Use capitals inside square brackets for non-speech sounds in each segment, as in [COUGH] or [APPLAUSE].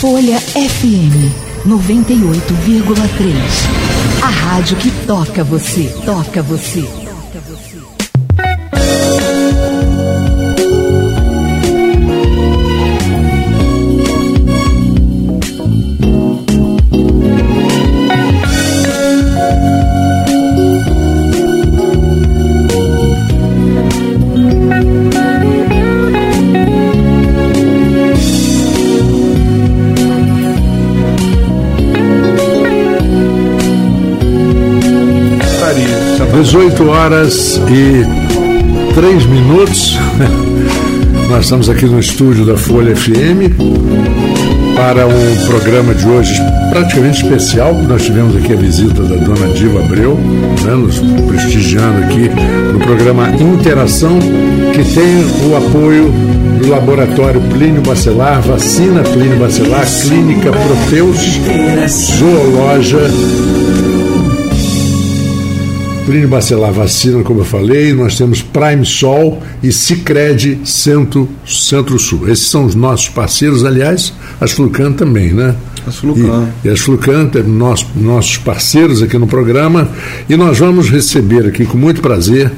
Folha FM 98,3. A rádio que toca você, toca você. 8 horas e 3 minutos. [LAUGHS] Nós estamos aqui no estúdio da Folha FM para um programa de hoje praticamente especial. Nós tivemos aqui a visita da dona Diva Abreu, né, nos prestigiando aqui no programa Interação, que tem o apoio do Laboratório Plínio Bacelar, Vacina Plínio Bacelar, Clínica Proteus, Zoologia Plínio Bacelar Vacina, como eu falei, nós temos Prime Sol e Cicred Centro, Centro Sul. Esses são os nossos parceiros, aliás, as Flucan também, né? As Flucan. E, e as Flucan, nós, nossos parceiros aqui no programa, e nós vamos receber aqui com muito prazer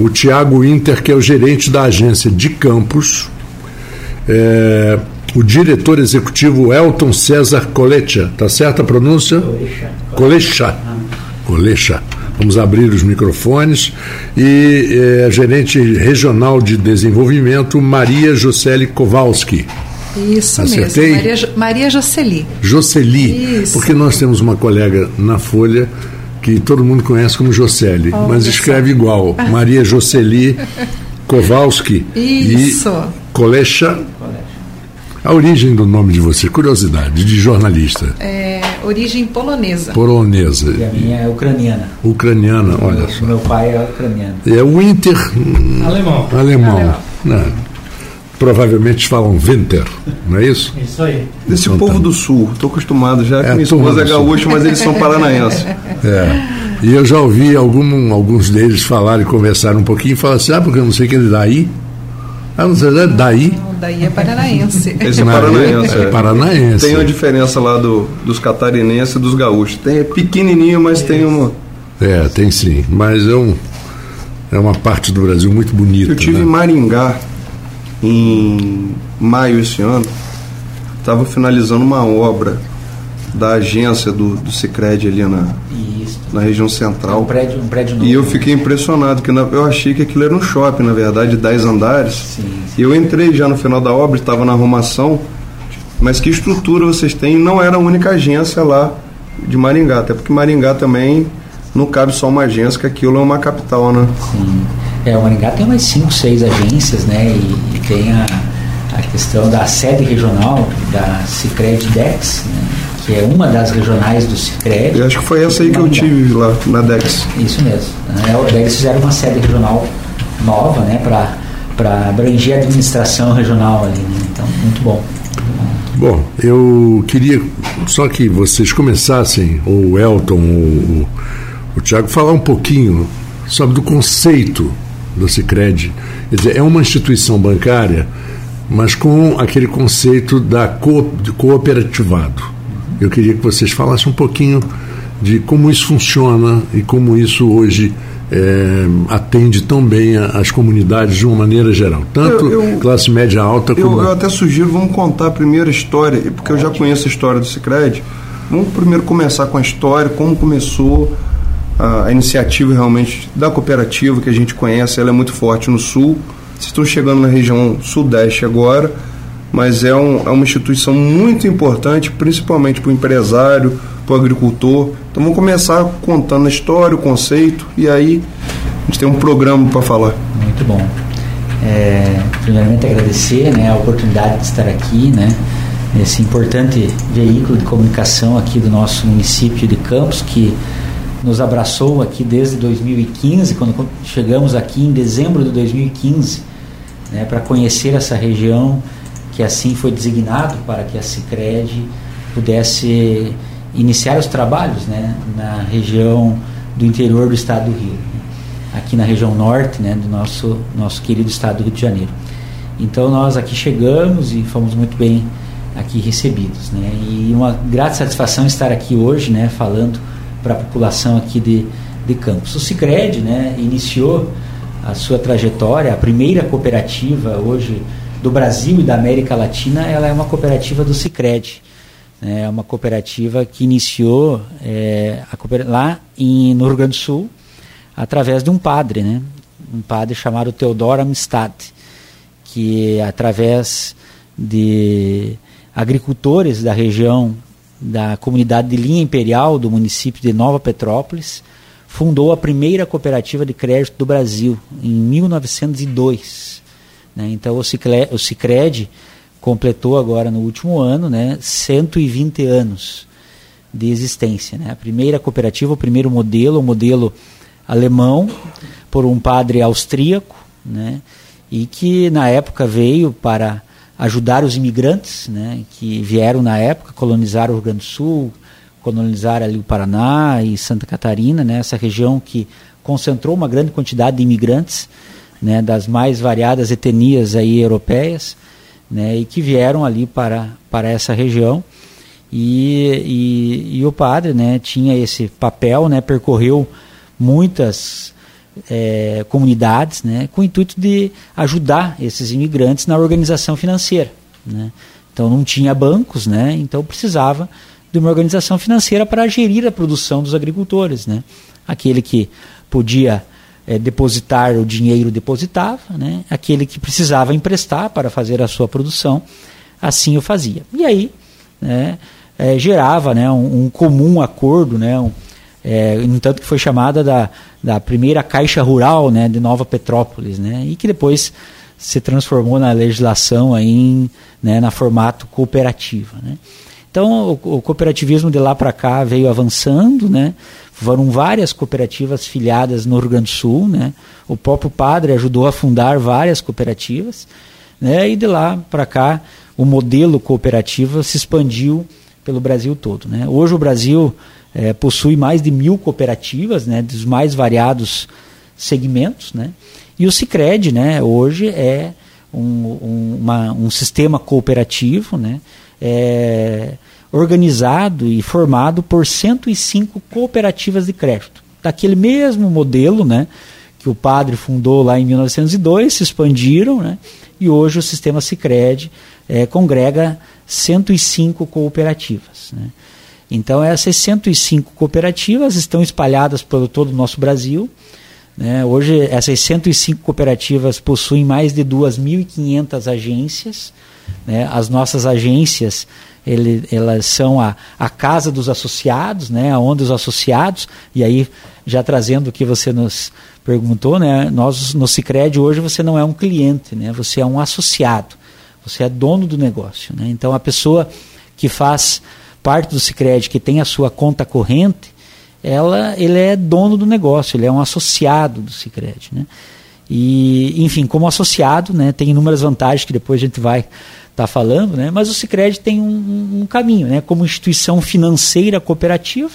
o Tiago Inter, que é o gerente da agência de campos, é, o diretor executivo Elton César Colecha, tá certa a pronúncia? Colecha. Colecha. Colecha. Vamos abrir os microfones. E é, a gerente regional de desenvolvimento, Maria Jocely Kowalski. Isso Acertei? mesmo, Maria, Maria Jocely. Jocely, Isso. porque nós temos uma colega na Folha que todo mundo conhece como Jocely, Olha mas escreve igual. [LAUGHS] Maria Jocely Kowalski Isso. e Kolecha. A origem do nome de você, curiosidade, de jornalista. É, origem polonesa. Polonesa, E a minha é ucraniana. ucraniana, olha meu, só. meu pai é ucraniano. É o Inter hum, Alemão. alemão. Alemão. né? Provavelmente falam Winter, não é isso? Isso aí. Desse Então povo tá. do sul, estou acostumado já, que É, minha esposa é gaúcha, mas eles são paranaenses. [LAUGHS] É. E eu já ouvi algum, alguns deles falarem, conversarem um pouquinho e falar assim, ah, porque eu não sei que ele é daí. Ah, não sei, é daí. Daí é paranaense. [LAUGHS] Esse é paranaense. é é. paranaense. Tem uma diferença lá do, dos catarinenses e dos gaúchos. Tem, é pequenininho, mas tem uma. É, tem sim. Mas é, um, é uma parte do Brasil muito bonita. Eu tive né? em Maringá em maio esse ano. Estava finalizando uma obra da agência do, do Cicred ali na, Isso. na região É um central. prédio, um prédio novo. E eu fiquei impressionado, que na- eu achei que aquilo era um shopping, na verdade, de 10 andares. Sim, sim. E eu entrei já no final da obra, estava na arrumação, mas que estrutura vocês têm? Não era a única agência lá de Maringá, até porque Maringá também não cabe só uma agência, que aquilo é uma capital, né? Sim. É, o Maringá tem umas 5, 6 agências, né? E, e tem a, a questão da sede regional da Cicred Dex, né? Que é uma das regionais do Cicred. E acho que foi essa aí que eu tive lá na Dex. Isso mesmo. Né? Eles fizeram uma sede regional nova, né? Para abranger a administração regional ali, né? Então, muito bom. Bom, eu queria só que vocês começassem, ou o Elton, ou o, o Tiago, falar um pouquinho sobre do conceito do Cicred. Quer dizer, é uma instituição bancária, mas com aquele conceito da co, de cooperativado. Eu queria que vocês falassem um pouquinho de como isso funciona e como isso hoje eh, atende tão bem as comunidades de uma maneira geral, tanto Eu- eu- classe média alta Eu, como eu até sugiro, vamos contar a primeira história, porque eu já conheço a história do Cicred. Vamos primeiro começar com a história, como começou a, a iniciativa realmente da cooperativa, que a gente conhece, ela é muito forte no sul. Vocês estão chegando na região sudeste agora, mas é, um- é uma instituição muito importante, principalmente para o empresário, para o agricultor. Então vamos começar contando a história, o conceito, e aí a gente tem um programa para falar. Muito bom. É, primeiramente agradecer né, a oportunidade de estar aqui, né, nesse importante veículo de comunicação aqui do nosso município de Campos, que nos abraçou aqui desde 2015, quando chegamos aqui em dezembro de 2015, né, para conhecer essa região que assim foi designado para que a Cicred pudesse iniciar os trabalhos né, na região do interior do estado do Rio, né, aqui na região norte né, do nosso, nosso querido estado do Rio de Janeiro. Então nós aqui chegamos e fomos muito bem aqui recebidos, né? E uma grata satisfação estar aqui hoje, né, falando para a população aqui de, de Campos. O Sicredi, né, iniciou a sua trajetória, a primeira cooperativa hoje do Brasil e da América Latina, ela é uma cooperativa do Sicredi. Né? É uma cooperativa que iniciou é, cooper lá em, no Rio Grande do Sul através de um padre, né? um padre chamado Teodoro Amistad, que através de agricultores da região da comunidade de linha imperial do município de Nova Petrópolis, fundou a primeira cooperativa de crédito do Brasil em 1902. Né? Então o, Cicre, o Cicred completou agora no último ano né, 120 anos de existência. Né? A primeira cooperativa, o primeiro modelo, o modelo alemão, por um padre austríaco, né? e que na época veio para ajudar os imigrantes né, que vieram na época, colonizar o Rio Grande do Sul, colonizar ali o Paraná e Santa Catarina, né, essa região que concentrou uma grande quantidade de imigrantes né, das mais variadas etnias aí europeias né, e que vieram ali para, para essa região. E, e, e o padre né, tinha esse papel, né, percorreu muitas é, comunidades, né, com o intuito de ajudar esses imigrantes na organização financeira. Né. Então não tinha bancos, né, então precisava de uma organização financeira para gerir a produção dos agricultores. Né. Aquele que podia é, depositar o dinheiro depositava, né, aquele que precisava emprestar para fazer a sua produção, assim o fazia. E aí né, é, gerava né, um, um, comum acordo, né, um, é, no tanto que foi chamada da, da primeira Caixa Rural né, de Nova Petrópolis, né, e que depois se transformou na legislação aí em, né, na formato cooperativa. Né. Então o, o cooperativismo de lá para cá veio avançando, né, foram várias cooperativas filiadas no Rio Grande do Sul, né, o próprio padre ajudou a fundar várias cooperativas, né, e de lá para cá o modelo cooperativo se expandiu pelo Brasil todo. Né. Hoje o Brasil é, possui mais de mil cooperativas, né, dos mais variados segmentos, né, e o Cicred, né, hoje é um, um, uma, um sistema cooperativo, né, é, organizado e formado por 105 cooperativas de crédito, daquele mesmo modelo, né, que o padre fundou lá em 1902, se expandiram, né, e hoje o sistema Cicred é, congrega 105 cooperativas. Né. Então, essas 105 cooperativas estão espalhadas por todo o nosso Brasil. Né? Hoje, essas 105 cooperativas possuem mais de 2.500 agências. Né? As nossas agências ele, elas são a, a casa dos associados, né? onde os associados, e aí já trazendo o que você nos perguntou, né? nós no Cicred hoje você não é um cliente, né? você é um associado, você é dono do negócio. Né? Então, a pessoa que faz parte do Sicredi que tem a sua conta corrente, ela, ele é dono do negócio, ele é um associado do Sicredi, né? E, enfim, como associado, né, tem inúmeras vantagens que depois a gente vai estar tá falando, né? Mas o Sicredi tem um, um, caminho, né? Como instituição financeira cooperativa,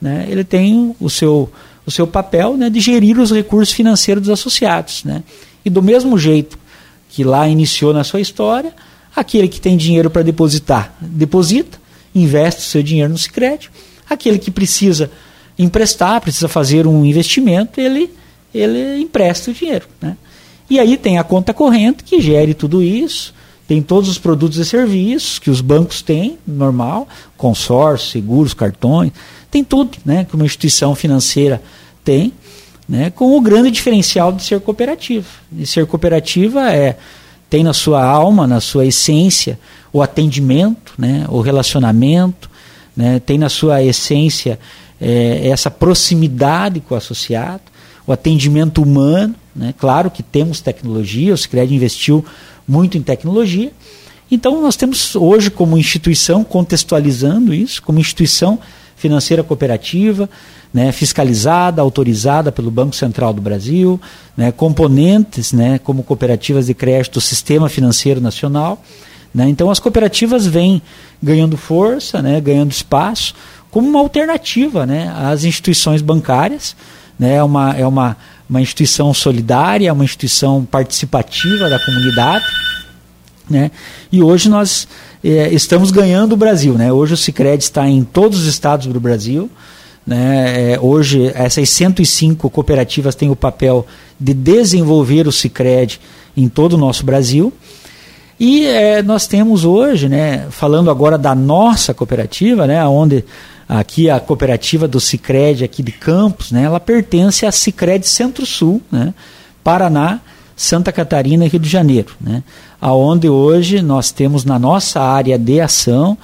né? Ele tem o seu o seu papel, né, de gerir os recursos financeiros dos associados, né? E do mesmo jeito que lá iniciou na sua história, aquele que tem dinheiro para depositar, deposita, investe o seu dinheiro no Sicredi. Aquele que precisa emprestar, precisa fazer um investimento, ele, ele empresta o dinheiro. Né? E aí tem a conta corrente que gere tudo isso, tem todos os produtos e serviços que os bancos têm, normal, consórcio, seguros, cartões, tem tudo né, que uma instituição financeira tem, né, com o grande diferencial de ser cooperativa. E ser cooperativa é tem na sua alma, na sua essência, o atendimento, né, o relacionamento, né, tem na sua essência é, essa proximidade com o associado, o atendimento humano. Né, claro que temos tecnologia, o Sicredi investiu muito em tecnologia. Então, nós temos hoje, como instituição, contextualizando isso, como instituição financeira cooperativa, né, fiscalizada, autorizada pelo Banco Central do Brasil, né, componentes né, como cooperativas de crédito do Sistema Financeiro Nacional. Né, então as cooperativas vêm ganhando força, né, ganhando espaço, como uma alternativa né, às instituições bancárias. Né, é uma, é uma, uma instituição solidária, uma instituição participativa da comunidade. Né, e hoje nós é, estamos ganhando o Brasil. Né? Hoje o Cicred está em todos os estados do Brasil. Né? É, hoje, essas 105 cooperativas têm o papel de desenvolver o Cicred em todo o nosso Brasil. E é, nós temos hoje, né, falando agora da nossa cooperativa, né, onde aqui a cooperativa do Cicred aqui de Campos, né, ela pertence à Cicred Centro-Sul, né, Paraná, Santa Catarina e Rio de Janeiro, né, aonde hoje nós temos na nossa área de ação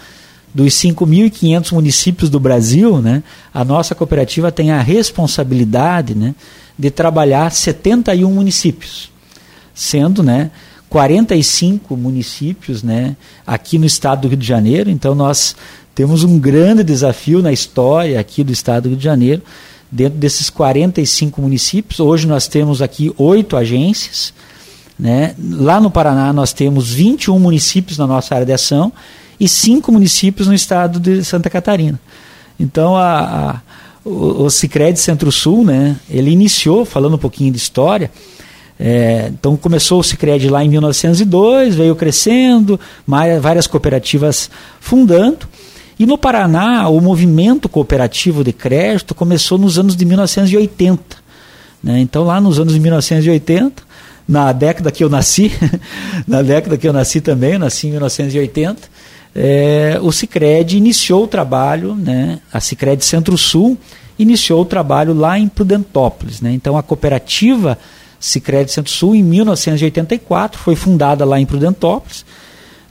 dos 5.500 municípios do Brasil, né, a nossa cooperativa tem a responsabilidade, né, de trabalhar 71 municípios, sendo, né, 45 municípios, né, aqui no estado do Rio de Janeiro. Então nós temos um grande desafio na história aqui do estado do Rio de Janeiro, dentro desses 45 municípios. Hoje nós temos aqui oito agências, né? Lá no Paraná nós temos 21 municípios na nossa área de ação e cinco municípios no estado de Santa Catarina. Então a, a o, o Cicred Centro-Sul, né, ele iniciou, falando um pouquinho de história, é, então começou o Cicred lá em 1902, veio crescendo, várias cooperativas fundando. E no Paraná, o movimento cooperativo de crédito começou nos anos de 1980. Né? Então, lá nos anos de 1980, na década que eu nasci, [LAUGHS] na década que eu nasci também, eu nasci em 1980, é, o Cicred iniciou o trabalho, né, a Cicred Centro-Sul iniciou o trabalho lá em Prudentópolis. Né? Então, a cooperativa Sicredi Centro-Sul em 1984, foi fundada lá em Prudentópolis.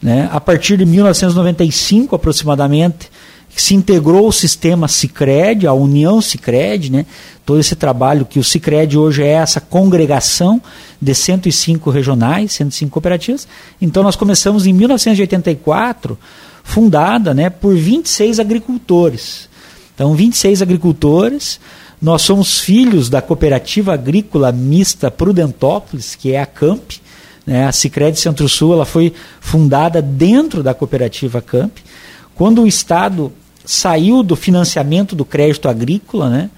Né? A partir de 1995 aproximadamente, se integrou o sistema Sicredi, a União Sicredi, né? todo esse trabalho que o Sicredi hoje é essa congregação de 105 regionais, 105 cooperativas. Então nós começamos em 1984, fundada né, por 26 agricultores. Então 26 agricultores nós somos filhos da cooperativa agrícola mista Prudentópolis, que é a CAMP. Né? A Cicred Centro-Sul ela foi fundada dentro da cooperativa CAMP. Quando o Estado saiu do financiamento do crédito agrícola, né?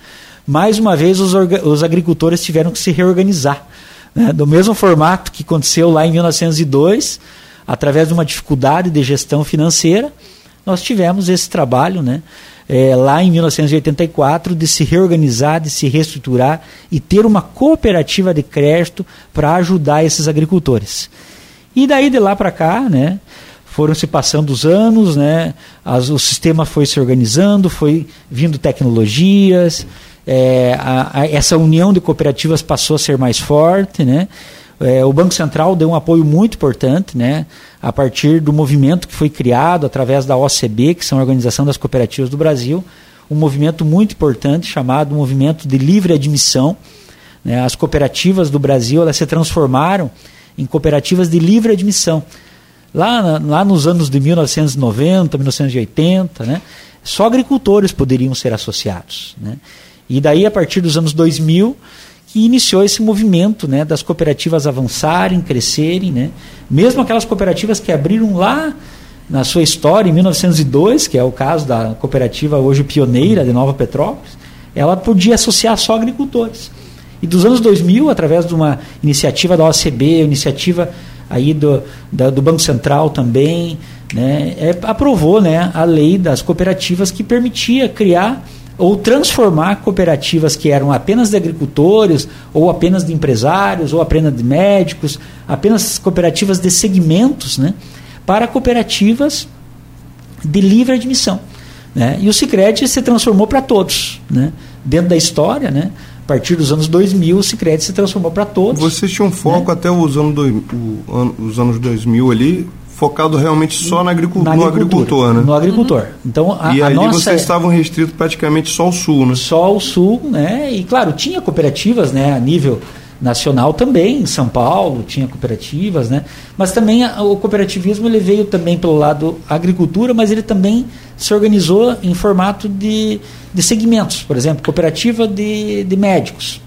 mais uma vez os, os agricultores tiveram que se reorganizar. Né? Do mesmo formato que aconteceu lá em 1902, através de uma dificuldade de gestão financeira, nós tivemos esse trabalho, né? É, lá em 1984 de se reorganizar, de se reestruturar e ter uma cooperativa de crédito para ajudar esses agricultores. E daí de lá para cá, né, foram se passando os anos, né, as, o sistema foi se organizando, foi vindo tecnologias, é, a, a, essa união de cooperativas passou a ser mais forte, né, é, o Banco Central deu um apoio muito importante, né, a partir do movimento que foi criado através da OCB, que são a Organização das Cooperativas do Brasil, um movimento muito importante chamado Movimento de Livre Admissão. Né, as cooperativas do Brasil elas se transformaram em cooperativas de livre admissão. Lá, lá nos anos de 1990, 1980, né, só agricultores poderiam ser associados. Né? E daí, a partir dos anos 2000, que iniciou esse movimento né, das cooperativas avançarem, crescerem. Né? Mesmo aquelas cooperativas que abriram lá na sua história, em 1902, que é o caso da cooperativa hoje pioneira de Nova Petrópolis, ela podia associar só agricultores. E dos anos 2000, através de uma iniciativa da OCB, iniciativa aí do, da, do Banco Central também, né, é, aprovou né, a lei das cooperativas que permitia criar ou transformar cooperativas que eram apenas de agricultores, ou apenas de empresários, ou apenas de médicos, apenas cooperativas de segmentos, né, para cooperativas de livre admissão. Né? E o Sicredi se transformou para todos. Né? Dentro da história, né? a partir dos anos 2000, o Sicredi se transformou para todos. Vocês tinham foco né? até os anos, do, o, os anos 2000 ali, focado realmente só na agricultura, no agricultor, né? No agricultor. Então, a, e a ali nossa... vocês estavam restritos praticamente só ao sul, né? Só ao sul, né? E claro, tinha cooperativas, né, a nível nacional também, em São Paulo tinha cooperativas, né? Mas também a, o cooperativismo ele veio também pelo lado agricultura, mas ele também se organizou em formato de, de segmentos, por exemplo, cooperativa de, de médicos,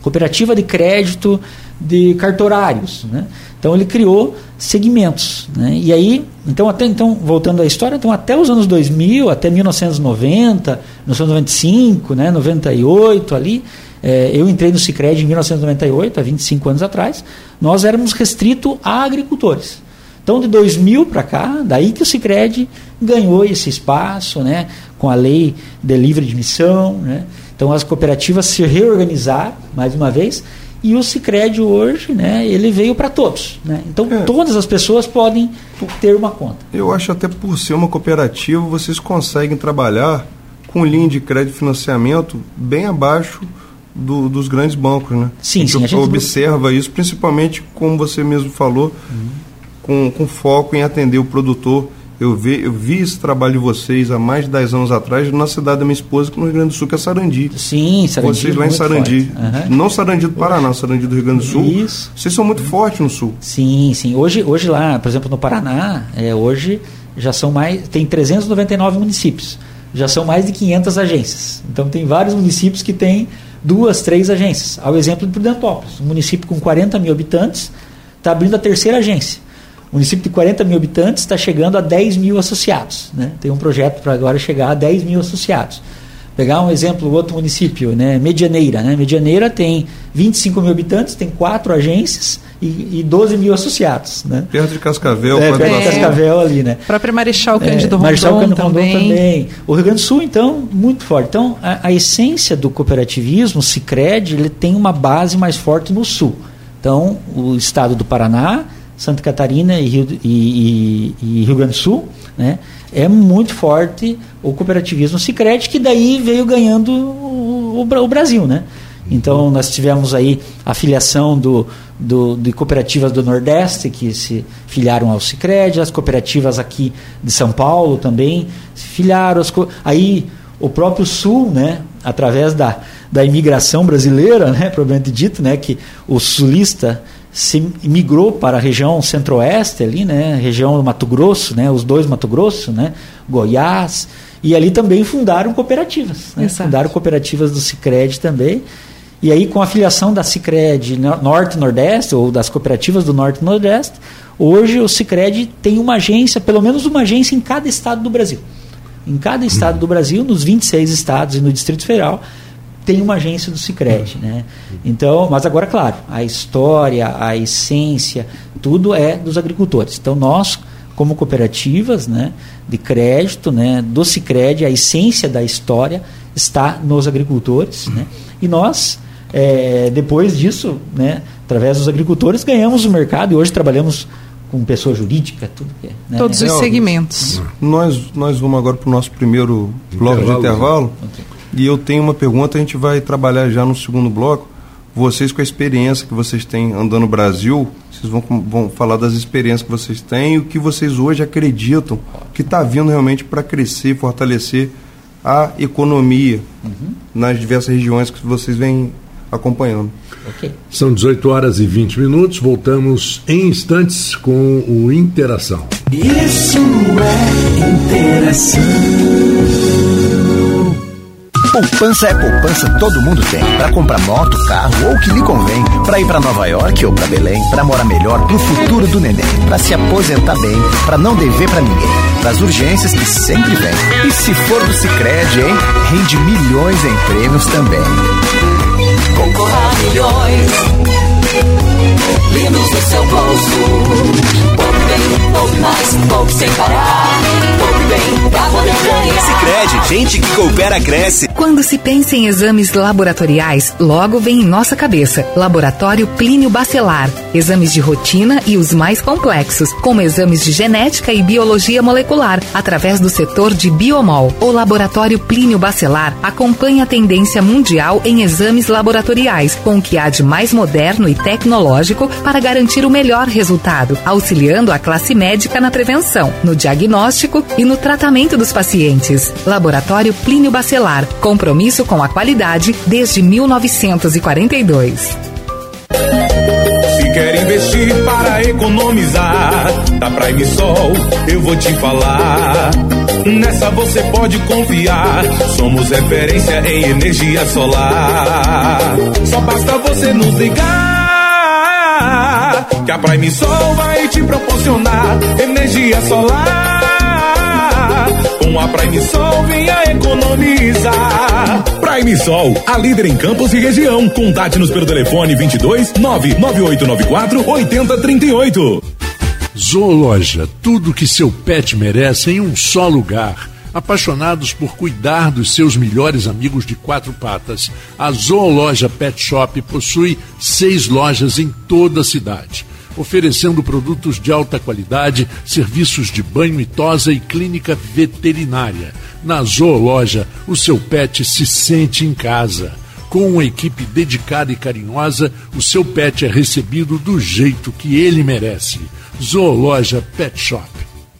cooperativa de crédito de cartorários, né? Então ele criou segmentos, né? E aí, então até então voltando à história, então até os anos 2000, até 1990, 1995, né, 98 ali, é, eu entrei no Sicredi em 1998, há 25 anos atrás, nós éramos restrito a agricultores. Então, de 2000 para cá, daí que o Sicredi ganhou esse espaço, né, com a lei de livre admissão, né? Então, as cooperativas se reorganizaram, mais uma vez, e o Sicredi hoje, né, ele veio para todos, né? Então, É. todas as pessoas podem ter uma conta. Eu acho até por ser uma cooperativa, vocês conseguem trabalhar com linha de crédito e financiamento bem abaixo do- dos grandes bancos, né? Sim, a gente, sim, a gente- observa isso, principalmente, como você mesmo falou, com, com foco em atender o produtor. Eu vi, eu vi esse trabalho de vocês há mais de 10 anos atrás na cidade da minha esposa, que no Rio Grande do Sul, que é Sarandi. Sim, Sarandi. Vocês lá em Sarandi. Aham. Não Sarandi do Paraná, Sarandi do Rio Grande do Sul. Isso. Vocês são muito fortes no Sul. Sim, sim. Hoje, hoje lá, por exemplo, no Paraná, é, hoje já são mais, tem 399 municípios. Já são mais de 500 agências. Então tem vários municípios que têm duas, três agências. Ao exemplo de Prudentópolis, um município com 40 mil habitantes está abrindo a terceira agência. O município de 40 mil habitantes está chegando a 10 mil associados. Né? Tem um projeto para agora chegar a 10 mil associados. Pegar um exemplo, outro município, né? Medianeira. Né? Medianeira tem 25 mil habitantes, tem quatro agências e, e 12 mil associados. Né? Perto de Cascavel, É, perto de. Cascavel ali, né? Marechal É, Cândido Marechal Rondon Cândido Rondon também. também. O Rio Grande do Sul, então, muito forte. Então, a, a essência do cooperativismo, o Cicred, ele tem uma base mais forte no Sul. Então, o estado do Paraná, Santa Catarina e Rio, e, e- e Rio Grande do Sul, né? É muito forte o cooperativismo Cicred, que daí veio ganhando o, o o Brasil, né? Então, nós tivemos aí a filiação do, do, de cooperativas do Nordeste que se filiaram ao Cicred, as cooperativas aqui de São Paulo também se filiaram. aí, o próprio Sul, né, através da, da imigração brasileira, né, [LAUGHS] propriamente dito, né, que o sulista se migrou para a região centro-oeste ali, né, região do Mato Grosso, né, os dois Mato Grosso, né, Goiás, e ali também fundaram cooperativas, né, fundaram cooperativas do Sicredi também. E aí com a filiação da Sicredi no- Norte e Nordeste ou das cooperativas do Norte e Nordeste, hoje o Sicredi tem uma agência, pelo menos uma agência em cada estado do Brasil. Em cada estado do Brasil, nos 26 estados e no Distrito Federal, tem uma agência do Sicredi, né? Então, mas agora claro, a história, a essência, tudo é dos agricultores. Então nós, como cooperativas, né, de crédito, né, do Sicredi, a essência da história está nos agricultores, né? E nós, eh, depois disso, né, através dos agricultores, ganhamos o mercado e hoje trabalhamos com pessoa jurídica, tudo que é, né? Todos É, os segmentos. Nós, nós vamos agora para o nosso primeiro bloco de Intervalo. intervalo. E eu tenho uma pergunta, a gente vai trabalhar já no segundo bloco. Vocês, com a experiência que vocês têm andando no Brasil, vocês vão, vão falar das experiências que vocês têm e o que vocês hoje acreditam que está vindo realmente para crescer, fortalecer a economia nas diversas regiões que vocês vêm acompanhando. Ok. São 18 horas e 20 minutos. Voltamos em instantes com o Interação. Isso é interação. Poupança é poupança, todo mundo tem. Pra comprar moto, carro ou o que lhe convém. Pra ir pra Nova York ou pra Belém. Pra morar melhor pro futuro do neném. Pra se aposentar bem. Pra não dever pra ninguém. Pras urgências que sempre vem. E se for do Cicred, hein? Rende milhões em prêmios também. Concorra a milhões. Lindos no seu bolso. Bem, poupe mais, poupe sem parar. Poupe bem, pra poder ganhar. Sicredi, gente que coopera cresce. Quando se pensa em exames laboratoriais, logo vem em nossa cabeça Laboratório Plínio Bacelar. Exames de rotina e os mais complexos, como exames de genética e biologia molecular, através do setor de biomol. O Laboratório Plínio Bacelar acompanha a tendência mundial em exames laboratoriais, com o que há de mais moderno e tecnológico para garantir o melhor resultado, auxiliando a classe médica na prevenção, no diagnóstico e no tratamento dos pacientes. Laboratório Plínio Bacelar, compromisso com a qualidade desde 1942. Se quer investir para economizar, da Prime Sol eu vou te falar. Nessa você pode confiar. Somos referência em energia solar. Só basta você nos ligar. Que a Prime Sol vai te proporcionar energia solar. Com a Prime Sol venha economizar. Prime Sol, a líder em campos e região. Contate-nos pelo telefone 22 99894 8038. Zoologia, tudo que seu pet merece em um só lugar. Apaixonados por cuidar dos seus melhores amigos de quatro patas, a Zoologia Pet Shop possui seis lojas em toda a cidade, oferecendo produtos de alta qualidade, serviços de banho e tosa e clínica veterinária. Na Zoologia, o seu pet se sente em casa. Com uma equipe dedicada e carinhosa, o seu pet é recebido do jeito que ele merece. Zoologia Pet Shop.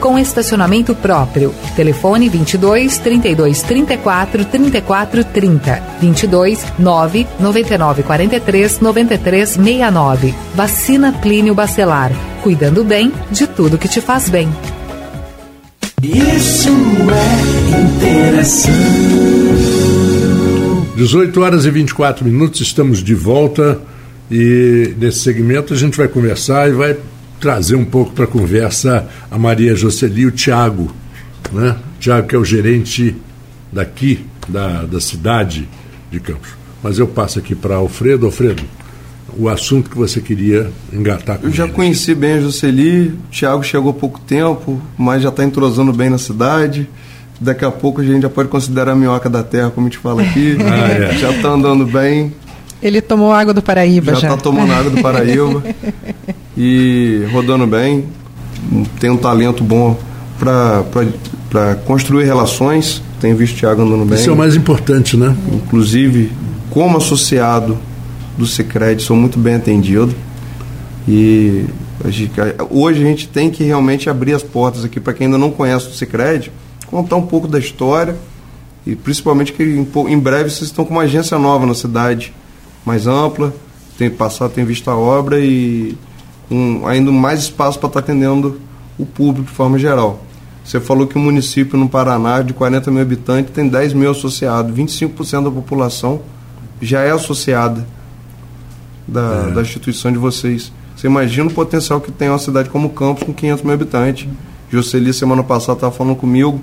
com estacionamento próprio. Telefone 22 32 34 34 30. 22 9 99 43 93 69. Vacina Plínio Bacelar. Cuidando bem de tudo que te faz bem. Isso é interação. 18 horas e 24 minutos, estamos de volta e nesse segmento a gente vai conversar e vai trazer um pouco para a conversa a Maria Jocely e o Tiago, né? Tiago que é o gerente daqui, da, da cidade de Campos. Mas eu passo aqui para Alfredo. Alfredo, o assunto que você queria engatar com Eu já ele. conheci bem a Jocely, o Thiago chegou há pouco tempo, mas já está entrosando bem na cidade. Daqui a pouco a gente já pode considerar a minhoca da terra, como a gente fala aqui. [LAUGHS] Ah, é. Já está andando bem, Ele tomou água do Paraíba já já. está tomando água do Paraíba [LAUGHS] e rodando bem. Tem um talento bom para construir relações. Tenho visto o Thiago andando bem. Isso é o mais importante, né? Inclusive, como associado do Sicredi, sou muito bem atendido. E hoje a gente tem que realmente abrir as portas aqui para quem ainda não conhece o Sicredi, contar um pouco da história e principalmente que em breve vocês estão com uma agência nova na cidade, mais ampla, tem passado, tem visto a obra e com ainda mais espaço para estar atendendo o público de forma geral. Você falou que o município no Paraná, de 40 mil habitantes, tem 10 mil associados. 25% da população já é associada da, da instituição de vocês. Você imagina o potencial que tem uma cidade como Campos, com 500 mil habitantes. Jocely, semana passada, estava falando comigo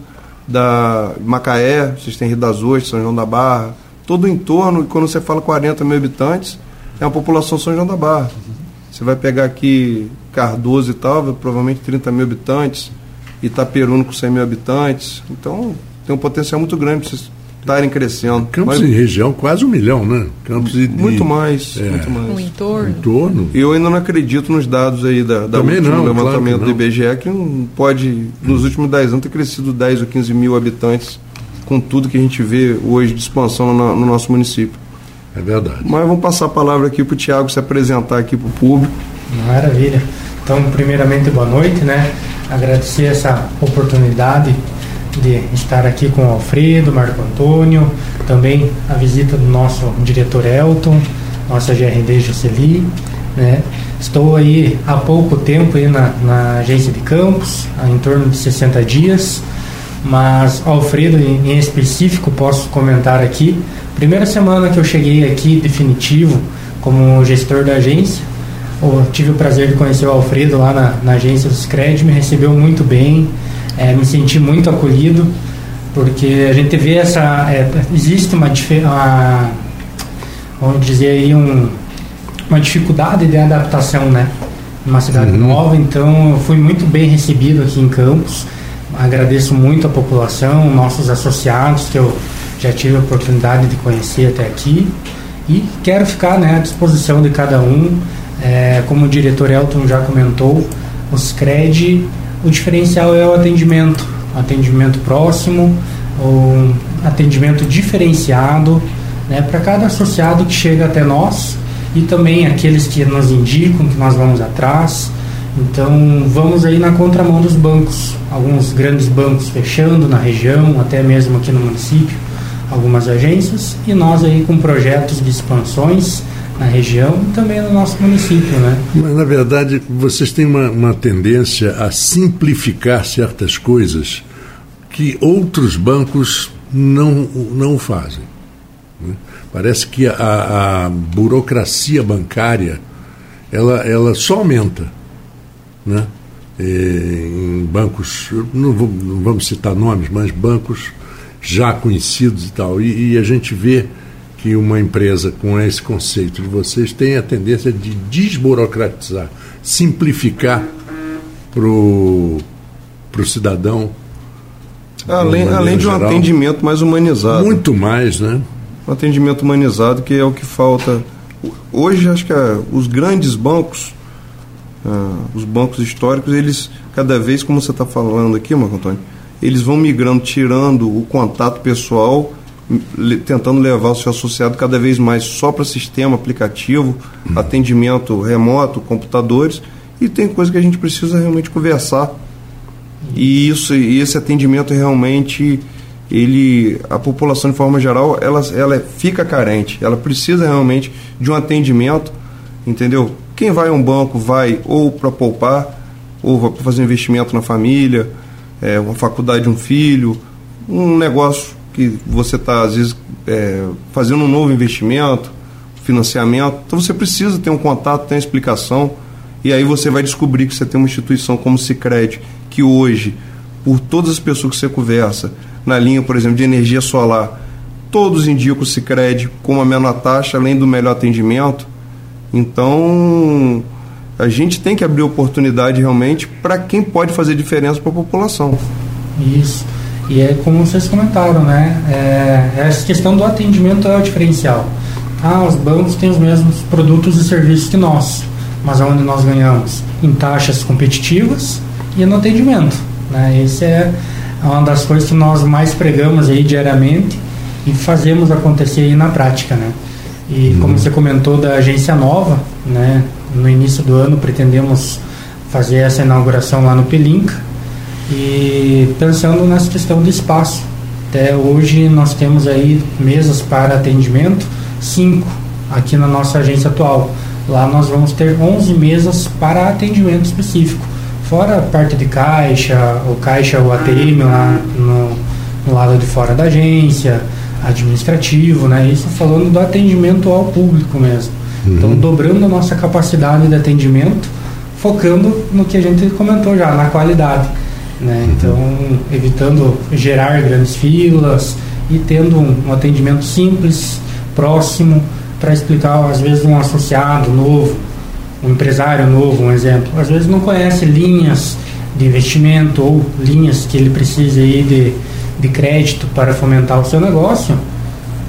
da Macaé, vocês têm Rio das Ostras, São João da Barra, todo o entorno, e quando você fala 40 mil habitantes, é a população São João da Barra. Você vai pegar aqui Cardoso e tal, provavelmente 30 mil habitantes, Itaperuno com 100 mil habitantes. Então, tem um potencial muito grande para vocês estarem crescendo. Campos Mas e região, quase um milhão, né? Campos e, muito mais, é, muito mais. No entorno. em torno. Eu ainda não acredito nos dados aí da, da Também último não, levantamento claro do IBGE, que não pode, nos últimos 10 anos, ter crescido 10 ou 15 mil habitantes com tudo que a gente vê hoje de expansão no, no nosso município. É verdade. Mas vamos passar a palavra aqui para o Tiago se apresentar aqui para o público. Maravilha. Então, primeiramente, boa noite, né? Agradecer essa oportunidade de estar aqui com o Alfredo, Marco Antônio, também a visita do nosso diretor Elton, nossa GRD Jocely, né? Estou aí há pouco tempo aí na, na agência de campos, há em torno de 60 dias, mas Alfredo em, específico posso comentar aqui. Primeira semana que eu cheguei aqui definitivo como gestor da agência, eu tive o prazer de conhecer o Alfredo lá na, na agência dos Cred, me recebeu muito bem, eh, me senti muito acolhido, porque a gente vê essa. eh, existe uma, uma. Vamos dizer aí, um, uma dificuldade de adaptação, né? Numa cidade nova, então eu fui muito bem recebido aqui em Campos. Agradeço muito a população, nossos associados, que eu já tive a oportunidade de conhecer até aqui. E quero ficar né, à disposição de cada um. É, como o diretor Elton já comentou, os CRED, o diferencial é o atendimento. Atendimento próximo, um atendimento diferenciado né, para cada associado que chega até nós e também aqueles que nos indicam que nós vamos atrás. Então vamos aí na contramão dos bancos, alguns grandes bancos fechando na região, até mesmo aqui no município, algumas agências, e nós aí com projetos de expansões, na região e também no nosso município, né? Mas, na verdade, vocês têm uma, uma tendência a simplificar certas coisas que outros bancos não, não fazem. né? Parece que a, a burocracia bancária ela, ela só aumenta. Né? Em bancos, não, vou- não vamos citar nomes, mas bancos já conhecidos e tal. E, e a gente vê que uma empresa com esse conceito de vocês tem a tendência de desburocratizar, simplificar para o cidadão. Além, maneira além de um geral. atendimento mais humanizado. Muito mais, né? Um atendimento humanizado que é o que falta. Hoje, acho que ah, os grandes bancos, ah, os bancos históricos, eles, cada vez, como você está falando aqui, Marco Antônio, eles vão migrando, tirando o contato pessoal, le- tentando levar o seu associado cada vez mais só para sistema, aplicativo, atendimento remoto, computadores, e tem coisa que a gente precisa realmente conversar. E isso, e esse atendimento realmente, ele, a população de forma geral, ela, ela fica carente. Ela precisa realmente de um atendimento, entendeu? Quem vai a um banco vai ou para poupar, ou para fazer investimento na família, é, uma faculdade de um filho, um negócio que você está, às vezes, é, fazendo um novo investimento, financiamento. Então você precisa ter um contato, ter uma explicação. E aí você vai descobrir que você tem uma instituição como o Cicred, que hoje, por todas as pessoas que você conversa, na linha, por exemplo, de energia solar, todos indicam o Cicred como a menor taxa, além do melhor atendimento. Então, a gente tem que abrir oportunidade realmente para quem pode fazer diferença para a população. Isso. E é como vocês comentaram, né? É, essa questão do atendimento é o diferencial. Ah, os bancos têm os mesmos produtos e serviços que nós, mas aonde nós ganhamos? Em taxas competitivas e no atendimento. Né? Esse é uma das coisas que nós mais pregamos aí diariamente e fazemos acontecer aí na prática, né? E como você comentou da agência nova, né? No início do ano pretendemos fazer essa inauguração lá no Pelinca e pensando nessa questão do espaço. Até hoje nós temos aí mesas para atendimento, cinco aqui na nossa agência atual. Lá nós vamos ter 11 mesas para atendimento específico. Fora a parte de caixa, o caixa, o ATM lá no, no lado de fora da agência, administrativo, né? Isso falando do atendimento ao público mesmo. Então, dobrando a nossa capacidade de atendimento, focando no que a gente comentou já, na qualidade. Né? Então, evitando gerar grandes filas e tendo um, um atendimento simples, próximo, para explicar, às vezes, um associado novo, um empresário novo, um exemplo. Às vezes não conhece linhas de investimento ou linhas que ele precisa aí de, de crédito para fomentar o seu negócio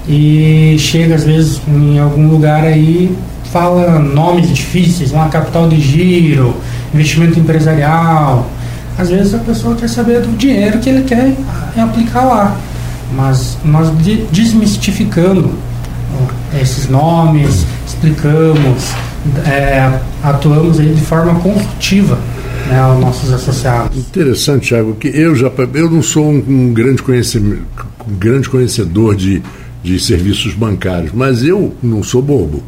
e chega às vezes em algum lugar aí fala nomes difíceis, uma capital de giro, investimento empresarial. Às vezes a pessoa quer saber do dinheiro que ele quer aplicar lá. Mas nós de- desmistificando esses nomes, explicamos, é, atuamos aí de forma construtiva né, aos nossos associados. Interessante, Thiago, que eu já eu não sou um, um grande, conhecedor, um grande conhecedor de, de serviços bancários, mas eu não sou bobo.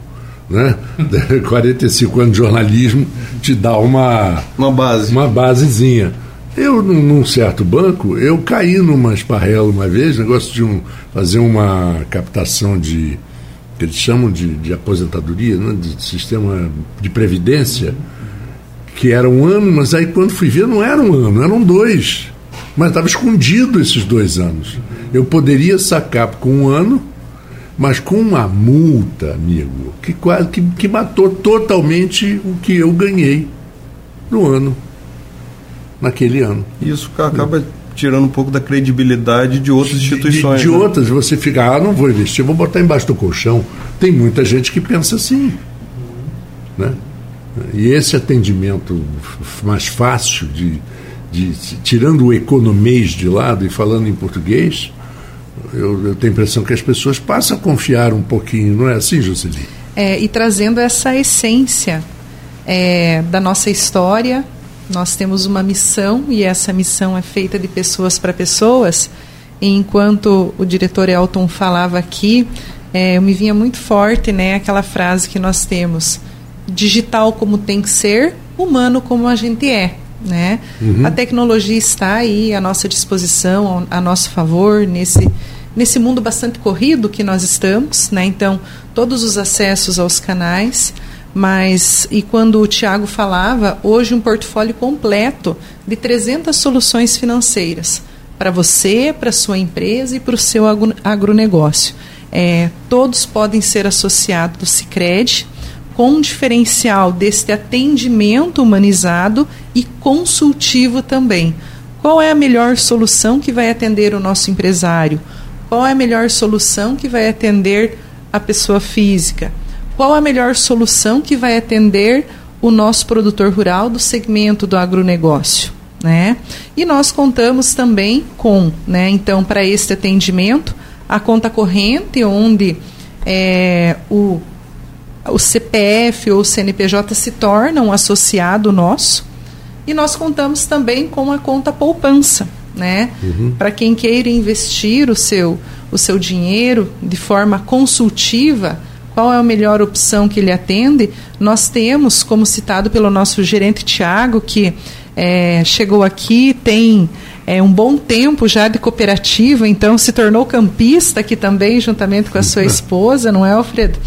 Né? [LAUGHS] 45 anos de jornalismo te dá uma, uma base. Uma basezinha. Eu, num, certo banco, eu caí numa esparrela uma vez, negócio de um, fazer uma captação de, que eles chamam de, de aposentadoria, né? de sistema de previdência, que era um ano, mas aí quando fui ver não era um ano, eram dois. Mas estava escondido esses dois anos. Eu poderia sacar com um ano, mas com uma multa, amigo, que quase que, que matou totalmente o que eu ganhei no ano, naquele ano. Isso acaba tirando um pouco da credibilidade de outras instituições. De, de né? outras, você fica, ah, não vou investir, vou botar embaixo do colchão. Tem muita gente que pensa assim. Né? E esse atendimento mais fácil, de, de, tirando o economês de lado e falando em português, eu, eu tenho a impressão que as pessoas passam a confiar um pouquinho, não é assim, Jocely? É, e trazendo essa essência é, da nossa história, nós temos uma missão e essa missão é feita de pessoas para pessoas. E enquanto o diretor Elton falava aqui, é, eu me vinha muito forte, né, aquela frase que nós temos: digital como tem que ser, humano como a gente é. Né? Uhum. A tecnologia está aí à nossa disposição, a nosso favor, nesse, nesse mundo bastante corrido que nós estamos. Né? Então, todos os acessos aos canais. Mas, e quando o Tiago falava, hoje um portfólio completo de 300 soluções financeiras para você, para sua empresa e para o seu agro, agronegócio. É, todos podem ser associados do Cicred, com um diferencial deste atendimento humanizado e consultivo também. Qual é a melhor solução que vai atender o nosso empresário? Qual é a melhor solução que vai atender a pessoa física? Qual a melhor solução que vai atender o nosso produtor rural do segmento do agronegócio? Né? E nós contamos também com, né, então, para este atendimento, a conta corrente, onde é, o o CPF ou o CNPJ se torna um associado nosso. E nós contamos também com a conta poupança, né? Uhum. Para quem queira investir o seu, o seu dinheiro de forma consultiva, qual é a melhor opção que ele atende? Nós temos, como citado pelo nosso gerente Tiago, que é, chegou aqui, tem é, um bom tempo já de cooperativa, então se tornou campista aqui também, juntamente com a sua [LAUGHS] esposa, não é, Alfredo?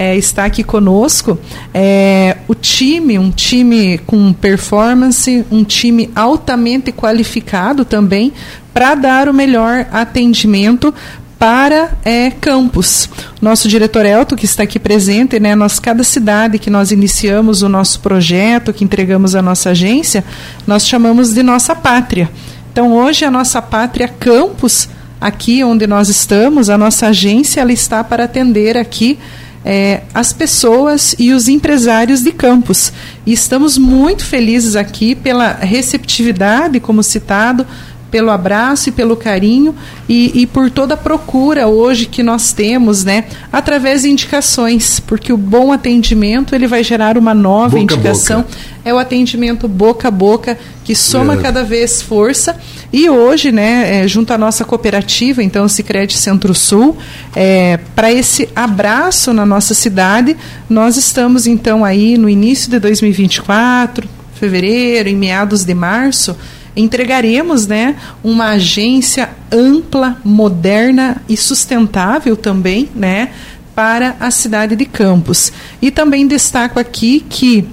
É, está aqui conosco. É, o time, um time com performance, um time altamente qualificado também para dar o melhor atendimento para é, campus. Nosso diretor Elton, que está aqui presente, né, nós, cada cidade que nós iniciamos o nosso projeto, que entregamos a nossa agência, nós chamamos de nossa pátria. Então, hoje, a nossa pátria campus, aqui onde nós estamos, a nossa agência, ela está para atender aqui é, as pessoas e os empresários de campos. E estamos muito felizes aqui pela receptividade, como citado, pelo abraço e pelo carinho e, e, por toda a procura hoje que nós temos, né, através de indicações, porque o bom atendimento ele vai gerar uma nova Boca indicação. boca. É o atendimento boca a boca que soma É. cada vez força e hoje, né, é, junto à nossa cooperativa, então o Sicredi Centro-Sul, é, para esse abraço na nossa cidade, nós estamos então aí no início de 2024, fevereiro, em meados de março, entregaremos né, uma agência ampla, moderna e sustentável também né, para a cidade de Campos. E também destaco aqui que,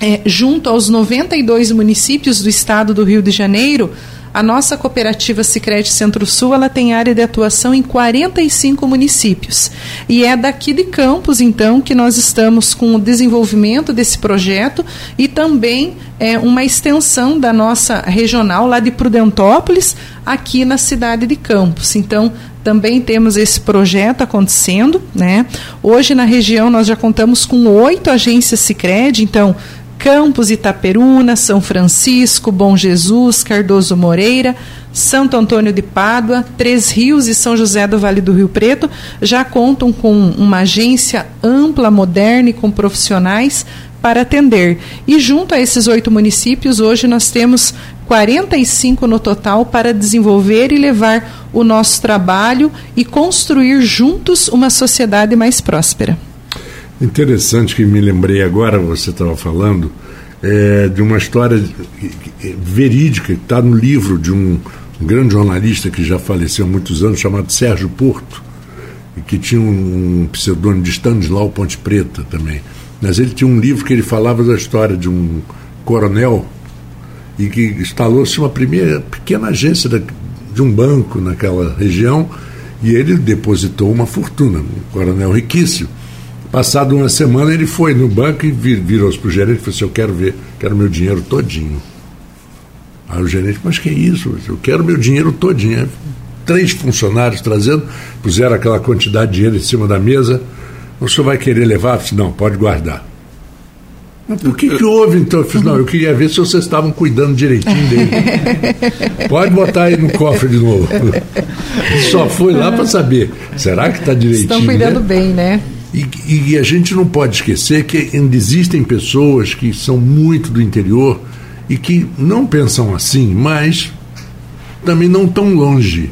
é, junto aos 92 municípios do estado do Rio de Janeiro, a nossa cooperativa Sicredi Centro-Sul, ela tem área de atuação em 45 municípios. E é daqui de Campos, então, que nós estamos com o desenvolvimento desse projeto e também é, uma extensão da nossa regional lá de Prudentópolis, aqui na cidade de Campos. Então, também temos esse projeto acontecendo, né? Hoje na região nós já contamos com oito agências Sicredi, então Campos, Itaperuna, São Francisco, Bom Jesus, Cardoso Moreira, Santo Antônio de Pádua, Três Rios e São José do Vale do Rio Preto já contam com uma agência ampla, moderna e com profissionais para atender. E junto a esses oito municípios, hoje nós temos 45 no total para desenvolver e levar o nosso trabalho e construir juntos uma sociedade mais próspera. Interessante que me lembrei agora, você estava falando, é, de uma história verídica que está no livro de um, grande jornalista que já faleceu há muitos anos, chamado Sérgio Porto, que tinha um, um pseudônimo de Stanislau Ponte Preta também. Mas ele tinha um livro que ele falava da história de um coronel e que instalou-se uma primeira pequena agência da, de um banco naquela região e ele depositou uma fortuna, um coronel riquíssimo. Passado uma semana ele foi no banco e vir- virou-se para o gerente e falou assim, eu quero ver, quero meu dinheiro todinho. Aí o gerente, mas que isso? Eu quero meu dinheiro todinho. Aí, Três funcionários trazendo, puseram aquela quantidade de dinheiro em cima da mesa. O senhor vai querer levar? Eu disse, não, pode guardar. Mas por que, que houve então? Eu fiz, não, eu queria ver se vocês estavam cuidando direitinho dele. [LAUGHS] Pode botar aí no cofre de novo. [LAUGHS] Só foi lá para saber. Será que está direitinho? Estão cuidando né? bem, né? E, e a gente não pode esquecer que ainda existem pessoas que são muito do interior e que não pensam assim, mas também não tão longe.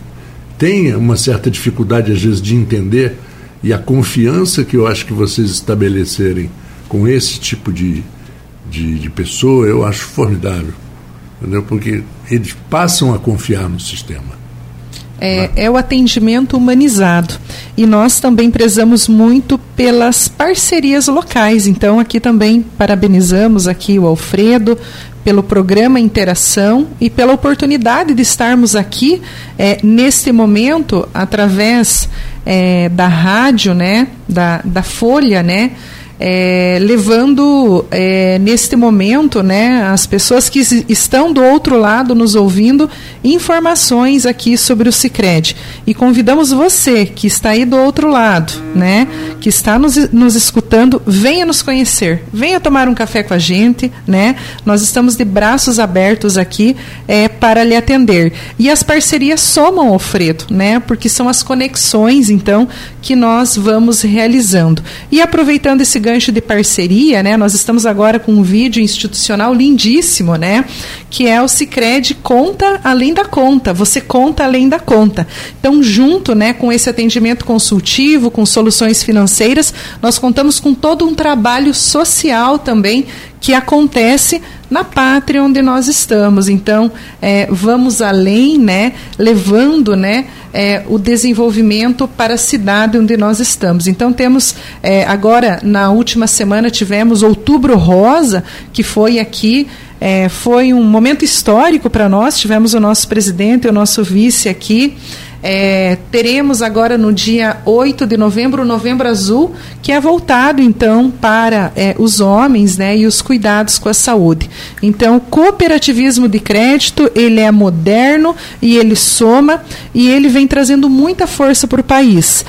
Tem uma certa dificuldade, às vezes, de entender e a confiança que eu acho que vocês estabelecerem com esse tipo de, de, de pessoa, eu acho formidável. Entendeu? Porque eles passam a confiar no sistema. É, é, o atendimento humanizado. E nós também prezamos muito pelas parcerias locais. Então, aqui também parabenizamos aqui o Alfredo pelo programa Interação e pela oportunidade de estarmos aqui é, neste momento através é, da rádio, né, da, da Folha, né, é, levando é, neste momento né, as pessoas que estão do outro lado nos ouvindo informações aqui sobre o Cicred. E convidamos você que está aí do outro lado, né, que está nos, nos escutando, venha nos conhecer, venha tomar um café com a gente. Né? Nós estamos de braços abertos aqui é, para lhe atender. E as parcerias somam, Alfredo, né, porque são as conexões, então, que nós vamos realizando. E aproveitando esse gancho de parceria, né? Nós estamos agora com um vídeo institucional lindíssimo, né? Que é o Cicred Conta Além da Conta. Você conta além da conta. Então, junto, né, com esse atendimento consultivo, com soluções financeiras, nós contamos com todo um trabalho social também que acontece na pátria onde nós estamos. Então, é, vamos além, né, levando né, é, o desenvolvimento para a cidade onde nós estamos. Então, temos é, agora, na última semana, tivemos Outubro Rosa, que foi aqui. É, foi um momento histórico para nós. Tivemos o nosso presidente e o nosso vice aqui. É, teremos agora no dia 8 de novembro o Novembro Azul, que é voltado então para é, os homens né, e os cuidados com a saúde. Então, o cooperativismo de crédito ele é moderno e ele soma e ele vem trazendo muita força para o país.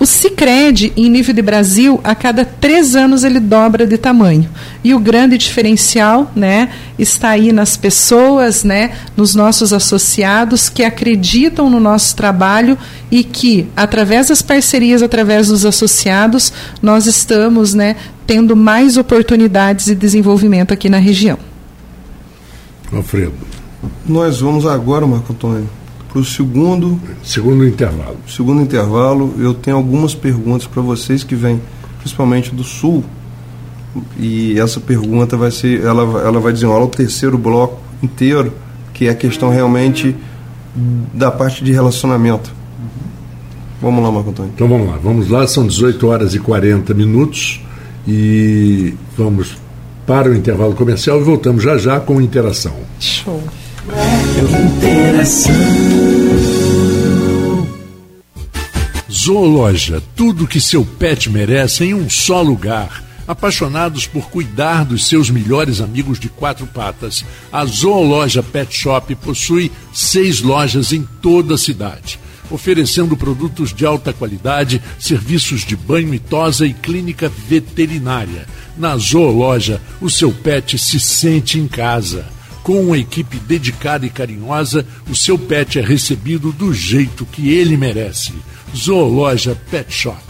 O Cicred, em nível de Brasil, a cada três anos ele dobra de tamanho. E o grande diferencial né, está aí nas pessoas, né, nos nossos associados que acreditam no nosso trabalho e que, através das parcerias, através dos associados, nós estamos né, tendo mais oportunidades de desenvolvimento aqui na região. Alfredo. Nós vamos agora, Marco Antônio, para o segundo segundo intervalo. Segundo intervalo, eu tenho algumas perguntas para vocês que vêm principalmente do sul. E essa pergunta vai ser, ela, ela vai desenrolar o terceiro bloco inteiro, que é a questão realmente da parte de relacionamento. Vamos lá, Marco Antônio. Então vamos lá, vamos lá, são 18 horas e 40 minutos e vamos para o intervalo comercial e voltamos já já com interação. Show. Zoologia, tudo que seu pet merece em um só lugar. Apaixonados por cuidar dos seus melhores amigos de quatro patas, a Zoologia Pet Shop possui seis lojas em toda a cidade, oferecendo produtos de alta qualidade, serviços de banho e tosa e clínica veterinária. Na Zoologia, o seu pet se sente em casa. Com uma equipe dedicada e carinhosa, o seu pet é recebido do jeito que ele merece. Zoologia Pet Shop.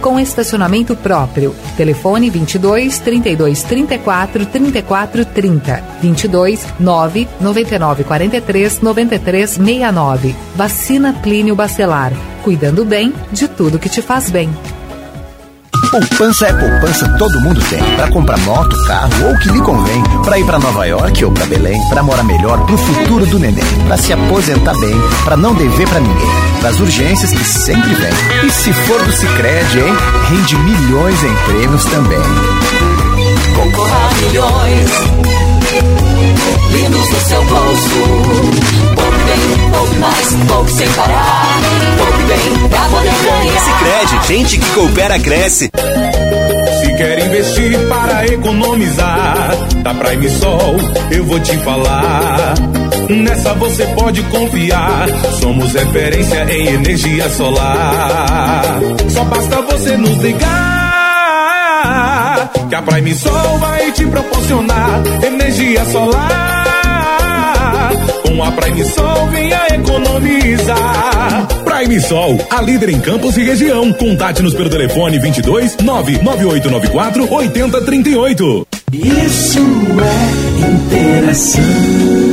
com estacionamento próprio. Telefone 22 32 34 34 30. 22 9 99 43 93 69. Vacina Plínio Bacelar. Cuidando bem de tudo que te faz bem. Poupança é poupança, todo mundo tem. Para comprar moto, carro ou o que lhe convém. Para ir para Nova York ou para Belém. Para morar melhor pro futuro do neném. Para se aposentar bem. Para não dever para ninguém. Para as urgências que sempre vem. E se for do Cicred, hein? Rende milhões em prêmios também. Concorra a milhões. Lindos no seu bolso. Poupe bem, poupe mais, poupe sem parar. Gente que coopera cresce. Se quer investir para economizar, da Prime Sol eu vou te falar. Nessa você pode confiar. Somos referência em energia solar. Só basta você nos ligar. Que a Prime Sol vai te proporcionar energia solar. Com a Prime Sol venha economizar. Prime Sol, a líder em campos e região. Contate-nos pelo telefone 22 99894 8038. Isso é interação.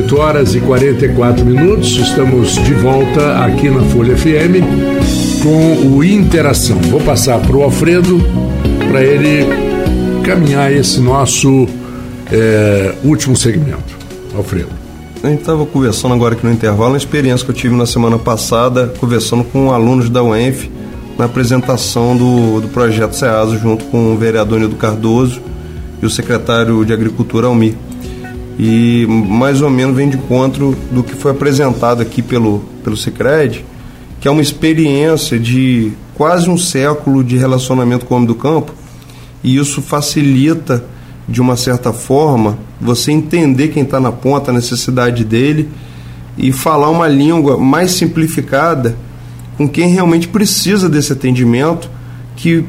Oito horas e 44 minutos, estamos de volta aqui na Folha FM com o Interação. Vou passar para o Alfredo para ele caminhar esse nosso é, último segmento. Alfredo. A gente estava conversando agora aqui no intervalo, uma experiência que eu tive na semana passada, conversando com alunos da UENF na apresentação do, do projeto SEASO, junto com o vereador Nildo Cardoso e o secretário de Agricultura Almir. E mais ou menos vem de encontro do que foi apresentado aqui pelo, pelo Cicred, que é uma experiência de quase um século de relacionamento com o homem do campo, e isso facilita, de uma certa forma, você entender quem está na ponta, a necessidade dele e falar uma língua mais simplificada com quem realmente precisa desse atendimento, que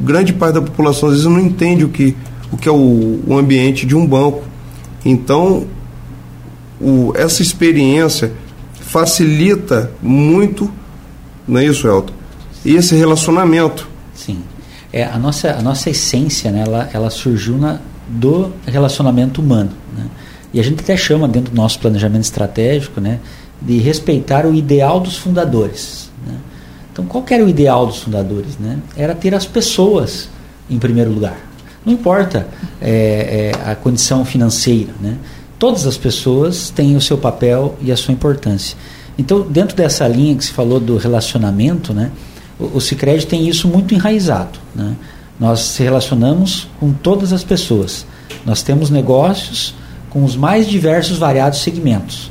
grande parte da população às vezes não entende o que, o que é o, o ambiente de um banco. Então, o, essa experiência facilita muito, não é isso, Elton? Esse relacionamento. Sim. É, a, nossa, a nossa essência, né, ela, ela surgiu na, do relacionamento humano. Né? E a gente até chama, dentro do nosso planejamento estratégico, né, de respeitar o ideal dos fundadores. Né? Então, qual era o ideal dos fundadores? Né? Era ter as pessoas em primeiro lugar. Não importa é, é, a condição financeira. Né? Todas as pessoas têm o seu papel e a sua importância. Então, dentro dessa linha que se falou do relacionamento, né, o, Cicred tem isso muito enraizado. Né? Nós se relacionamos com todas as pessoas. Nós temos negócios com os mais diversos, variados segmentos,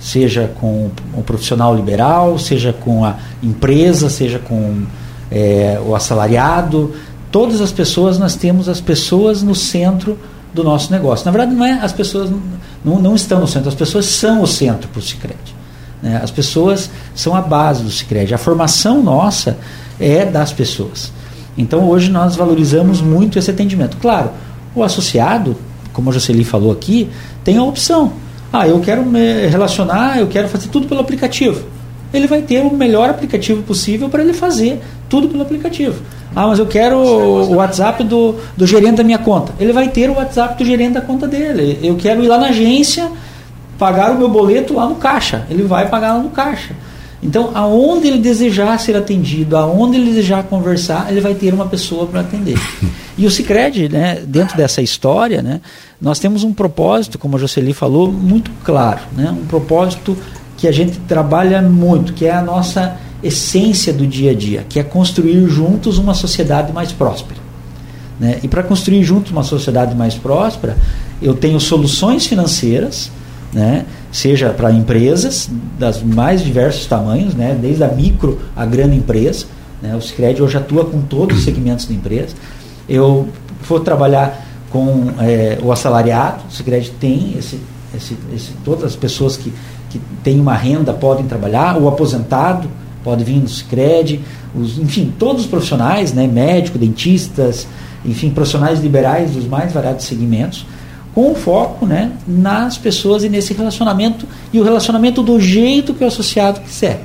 seja com o profissional liberal, seja com a empresa, seja com é, o assalariado. Todas as pessoas, nós temos as pessoas no centro do nosso negócio. Na verdade, não é as pessoas não, não estão no centro, as pessoas são o centro para o Cicred. Né? As pessoas são a base do Cicred. A formação nossa é das pessoas. Então hoje nós valorizamos muito esse atendimento. Claro, o associado, como a Jocely falou aqui, tem a opção. Ah, eu quero me relacionar, eu quero fazer tudo pelo aplicativo. Ele vai ter o melhor aplicativo possível para ele fazer tudo pelo aplicativo. Ah, mas eu quero o WhatsApp do, do gerente da minha conta. Ele vai ter o WhatsApp do gerente da conta dele. Eu quero ir lá na agência pagar o meu boleto lá no caixa. Ele vai pagar lá no caixa. Então, aonde ele desejar ser atendido, aonde ele desejar conversar, ele vai ter uma pessoa para atender. [LAUGHS] E o Cicred, né, dentro dessa história, né, nós temos um propósito, como a Jocely falou, muito claro. Né, um propósito que a gente trabalha muito, que é a nossa essência do dia a dia, que é construir juntos uma sociedade mais próspera. Né? E para construir juntos uma sociedade mais próspera, eu tenho soluções financeiras né? seja para empresas das mais diversos tamanhos, né? desde a micro a grande empresa. Né? O Cicred hoje atua com todos os segmentos da empresa. Eu vou trabalhar com é, o assalariado, o Cicred tem esse, esse, esse, todas as pessoas que, que têm uma renda podem trabalhar, o aposentado pode vir no Cicred, os, enfim, todos os profissionais, né? médico, dentistas, enfim, profissionais liberais dos mais variados segmentos com foco né, nas pessoas e nesse relacionamento e o relacionamento do jeito que o associado quiser.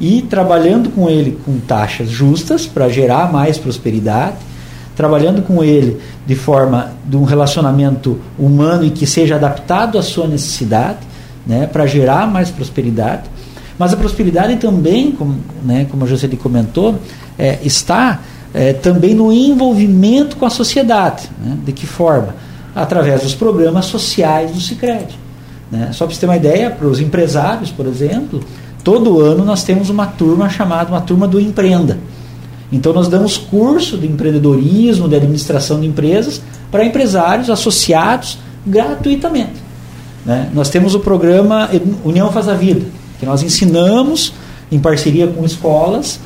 E trabalhando com ele com taxas justas para gerar mais prosperidade, trabalhando com ele de forma de um relacionamento humano e que seja adaptado à sua necessidade, né, para gerar mais prosperidade. Mas a prosperidade também, como, né, como a comentou, é, está é, também no envolvimento com a sociedade. Né? De que forma? através dos programas sociais do Sicredi. Né? Só para você ter uma ideia, para os empresários, por exemplo, todo ano nós temos uma turma chamada uma turma do Empreenda. Então nós damos curso de empreendedorismo, de administração de empresas para empresários associados gratuitamente. Né? Nós temos o programa União Faz a Vida, que nós ensinamos, em parceria com escolas,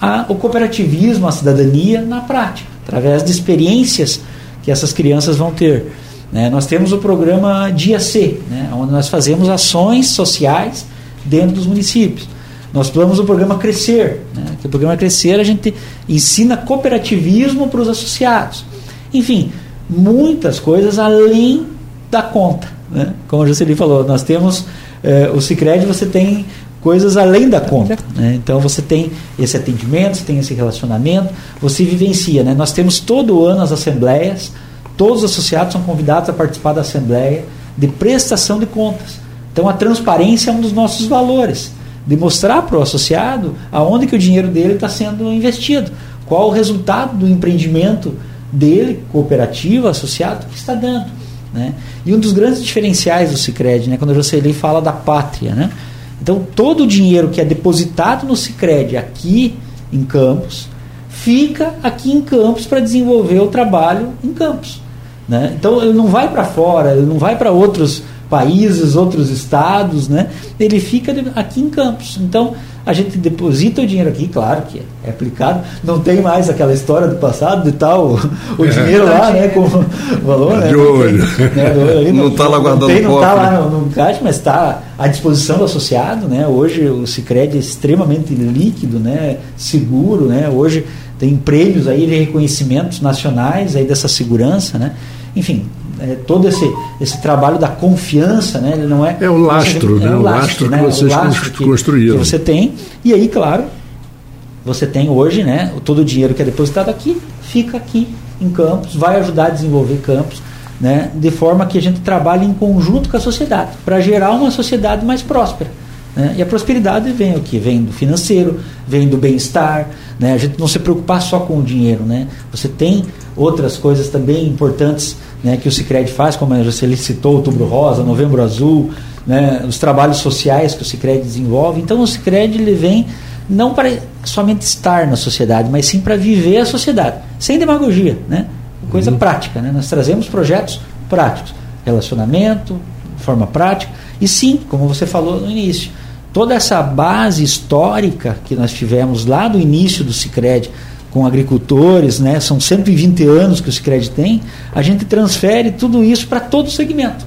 a, o cooperativismo, a cidadania na prática, através de experiências que essas crianças vão ter. Né? Nós temos o programa Dia C, né? onde nós fazemos ações sociais dentro dos municípios. Nós temos o programa Crescer, né? que o programa Crescer a gente ensina cooperativismo para os associados. Enfim, muitas coisas além da conta. Né? Como a Jocely falou, nós temos eh, o Cicred, você tem coisas além da conta. Né? Então você tem esse atendimento, você tem esse relacionamento, você vivencia. Né? Nós temos todo ano as assembleias, todos os associados são convidados a participar da assembleia de prestação de contas. Então a transparência é um dos nossos valores de mostrar para o associado aonde que o dinheiro dele está sendo investido, qual o resultado do empreendimento dele, cooperativo, associado, que está dando. Né? E um dos grandes diferenciais do Cicred, né, quando você lê fala da pátria, né? Então todo o dinheiro que é depositado no Cicred aqui em Campos fica aqui em Campos para desenvolver o trabalho em Campos. Né? Então ele não vai para fora, ele não vai para outros países, outros estados, né? Ele fica aqui em Campos. Então, a gente deposita o dinheiro aqui, claro que é aplicado, não tem mais aquela história do passado de tal [LAUGHS] o, dinheiro lá, né, com valor, né? De olho. Não está lá guardando não, tem, [LAUGHS] não está lá no, no caixa, mas está à disposição do associado, né? Hoje o Sicredi é extremamente líquido, né? Seguro, né? Hoje tem prêmios aí de reconhecimentos nacionais aí dessa segurança, né? Enfim, é, todo esse, esse trabalho da confiança, né? Ele não é é o lastro, é né? O lastro, né? que vocês lastro construíram. Que você tem e aí, claro, você tem hoje, né? Todo o dinheiro que é depositado aqui fica aqui em Campos, vai ajudar a desenvolver Campos, né? De forma que a gente trabalhe em conjunto com a sociedade para gerar uma sociedade mais próspera. Né? E a prosperidade vem o que? Vem do financeiro, vem do bem-estar. Né? A gente não se preocupar só com o dinheiro. Né? Você tem outras coisas também importantes né, que o Cicred faz, como você citou, Outubro Rosa, Novembro Azul, né, os trabalhos sociais que o Cicred desenvolve. Então o Cicred ele vem não para somente estar na sociedade, mas sim para viver a sociedade, sem demagogia, né? coisa uhum. prática. Né? Nós trazemos projetos práticos, relacionamento, forma prática, e sim, como você falou no início, toda essa base histórica que nós tivemos lá do início do Cicred, com agricultores, né? são 120 anos que o Sicredi tem, a gente transfere tudo isso para todo o segmento.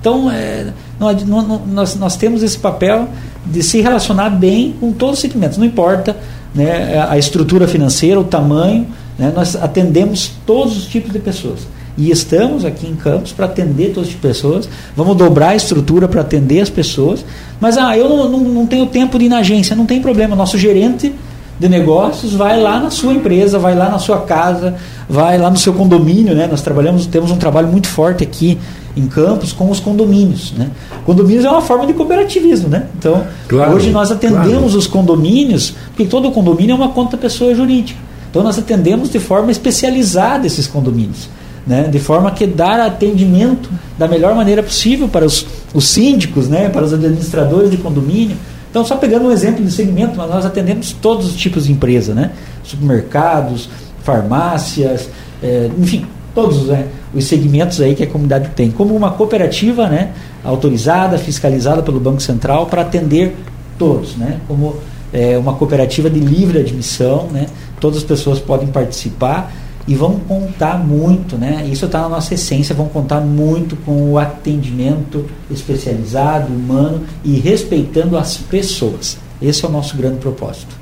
Então, é, nós, nós, nós temos esse papel de se relacionar bem com todos os segmentos, não importa né, a estrutura financeira, o tamanho, né, nós atendemos todos os tipos de pessoas. E estamos aqui em Campos para atender todas as pessoas. Vamos dobrar a estrutura para atender as pessoas. Mas ah, eu não, não, não tenho tempo de ir na agência, não tem problema. Nosso gerente de negócios vai lá na sua empresa, vai lá na sua casa, vai lá no seu condomínio, né? Nós trabalhamos, temos um trabalho muito forte aqui em Campos com os condomínios, né? Condomínios é uma forma de cooperativismo, né? Então, claro, hoje nós atendemos claro. os condomínios, porque todo condomínio é uma conta pessoa jurídica. Então nós atendemos de forma especializada esses condomínios. Né, de forma que dar atendimento da melhor maneira possível para os, os síndicos, né, para os administradores de condomínio, então, só pegando um exemplo de segmento, nós atendemos todos os tipos de empresa, né? Supermercados, farmácias, é, enfim, todos né, os segmentos aí que a comunidade tem, como uma cooperativa, né, autorizada, fiscalizada pelo Banco Central para atender todos, né? Como é, uma cooperativa de livre admissão, né? Todas as pessoas podem participar e vão contar muito, né? Isso está na nossa essência, vão contar muito com o atendimento especializado, humano e respeitando as pessoas. Esse é o nosso grande propósito.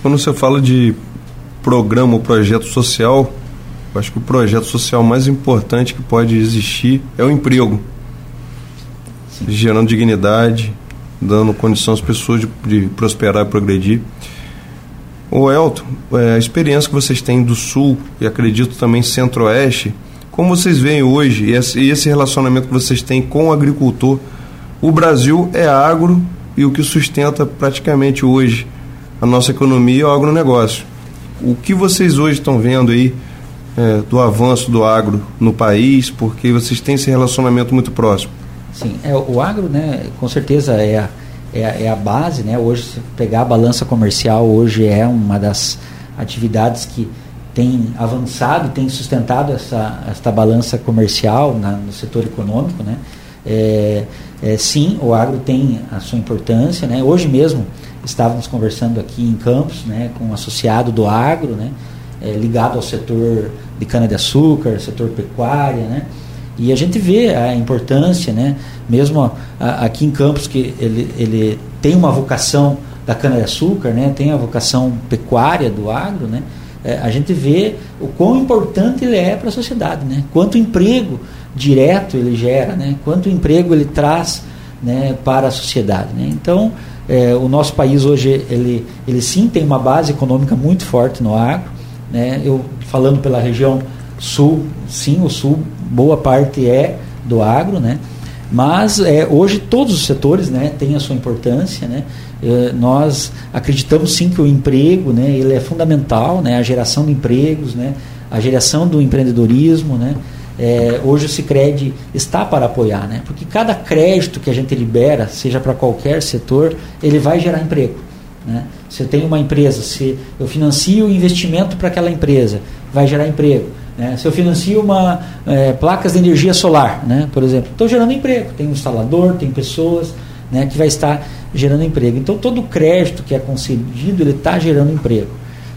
Quando você fala de programa ou projeto social, eu acho que o projeto social mais importante que pode existir é o emprego. Sim. Gerando dignidade, dando condição às pessoas de, de prosperar e progredir. O Elton, é, a experiência que vocês têm do Sul e acredito também Centro-Oeste, como vocês veem hoje e esse relacionamento que vocês têm com o agricultor? O Brasil é agro e o que sustenta praticamente hoje a nossa economia é o agronegócio. O que vocês hoje estão vendo aí é, do avanço do agro no país, porque vocês têm esse relacionamento muito próximo? Sim, é, o agro, né, com certeza é a é, é a base, né? Hoje, se pegar a balança comercial, hoje é uma das atividades que tem avançado, tem sustentado essa, essa balança comercial na, no setor econômico, né? É, é, sim, o agro tem a sua importância. Né? Hoje mesmo estávamos conversando aqui em Campos né, com um associado do agro, né, é, ligado ao setor de cana-de-açúcar, setor pecuária. Né? E a gente vê a importância, né, mesmo a, aqui em Campos, que ele, ele tem uma vocação da cana-de-açúcar, né, tem a vocação pecuária do agro, né, é, a gente vê o quão importante ele é para a sociedade, né, quanto emprego direto ele gera, né, quanto emprego ele traz né, para a sociedade. Né. Então, é, o nosso país hoje, ele, ele sim tem uma base econômica muito forte no agro. Né, eu falando pela região sul, sim, o sul, boa parte é do agro, né, mas é, hoje todos os setores né, têm a sua importância. Né? É, nós acreditamos sim que o emprego né, ele é fundamental, né, a geração de empregos, né, a geração do empreendedorismo. Né? É, hoje o Cicred está para apoiar, né? porque cada crédito que a gente libera, seja para qualquer setor, ele vai gerar emprego. Né? Se eu tenho uma empresa, se eu financio o investimento para aquela empresa, vai gerar emprego. Né? Se eu financio uma é, placas de energia solar, né? por exemplo, estou gerando emprego. Tem um instalador, tem pessoas né, que vai estar gerando emprego. Então todo crédito que é concedido ele está gerando emprego.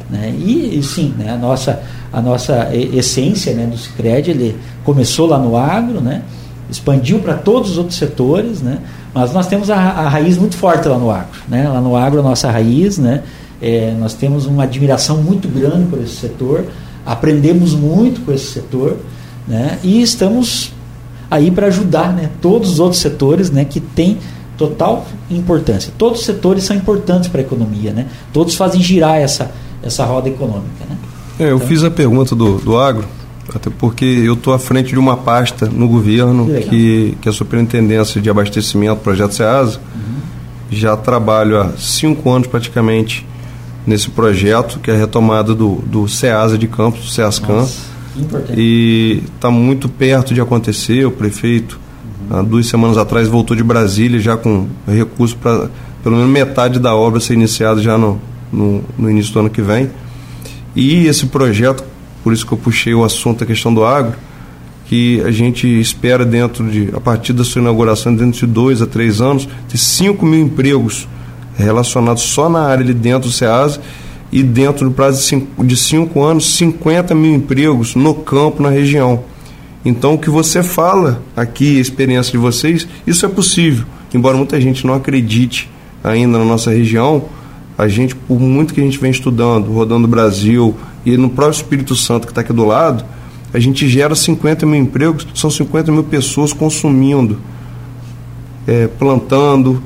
Né? E, e, sim, né, a nossa a nossa essência né, do Cicred, ele começou lá no agro, né, expandiu para todos os outros setores, né, mas nós temos a, a, raiz muito forte lá no agro. Né, lá no agro, a nossa raiz, né, é, nós temos uma admiração muito grande por esse setor, aprendemos muito com esse setor né, e estamos aí para ajudar né, todos os outros setores né, que têm total importância. Todos os setores são importantes para a economia, né? todos fazem girar essa, essa roda econômica. Né? É, eu então, fiz a pergunta do, do agro, até porque eu estou à frente de uma pasta no governo que, que, que é a Superintendência de Abastecimento, Projeto SEASA. Uhum. Já trabalho há cinco anos praticamente nesse projeto, que é a retomada do, do SEASA de Campos, do SEASCAM. E está muito perto de acontecer. O prefeito, uhum. há duas semanas atrás, voltou de Brasília já com recurso para pelo menos metade da obra ser iniciada já no, no, no início do ano que vem. E esse projeto, por isso que eu puxei o assunto, a questão do agro, que a gente espera dentro de, a partir da sua inauguração, dentro de dois a três anos, ter 5 mil empregos relacionados só na área ali dentro do SEASA e dentro do prazo de cinco, de cinco anos, 50 mil empregos no campo, na região. Então, o que você fala aqui, a experiência de vocês, isso é possível. Embora muita gente não acredite ainda na nossa região, a gente, por muito que a gente vem estudando, rodando o Brasil e no próprio Espírito Santo que está aqui do lado, a gente gera 50 mil empregos, são 50 mil pessoas consumindo, é, plantando,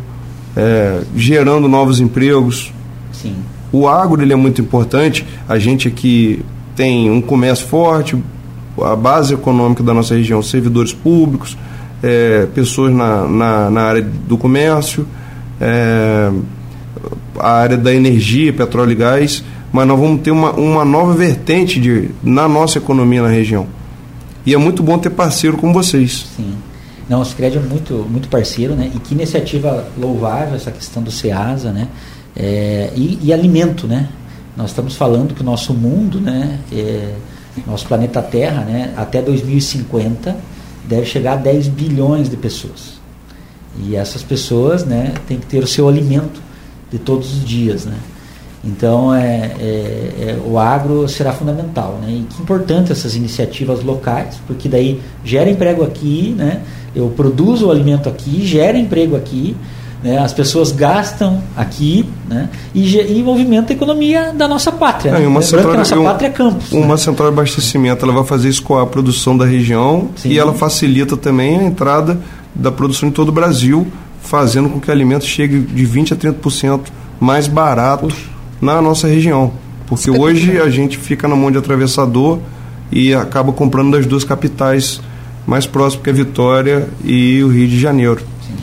é, gerando novos empregos. Sim. O agro ele é muito importante. A gente aqui tem um comércio forte, a base econômica da nossa região, servidores públicos, é, pessoas na, na, na, área do comércio. É, a área da energia, petróleo e gás, mas nós vamos ter uma, uma nova vertente de, na nossa economia na região. E é muito bom ter parceiro como vocês. Sim. Não, o Cicred é muito, muito parceiro, né? E que iniciativa louvável essa questão do SEASA, né? É, e, e, alimento, né? Nós estamos falando que o nosso mundo, né? É, nosso planeta Terra, né? Até 2050 deve chegar a 10 bilhões de pessoas. E essas pessoas, né? Têm que ter o seu alimento de todos os dias, né? Então, é, é, é, o agro será fundamental, né? E que importante essas iniciativas locais, porque daí gera emprego aqui, né? Eu produzo o alimento aqui, gera emprego aqui, né? As pessoas gastam aqui, né? E, e movimenta a economia da nossa pátria. É, né? uma central, que a nossa pátria é Campos. Uma né? central de abastecimento, ela vai fazer escoar a produção da região Sim. e ela facilita também a entrada da produção em todo o Brasil fazendo com que o alimento chegue de 20% a 30% mais barato Puxa. na nossa região. Porque hoje a gente fica na mão de atravessador e acaba comprando das duas capitais mais próximas, que é Vitória e o Rio de Janeiro. Sim.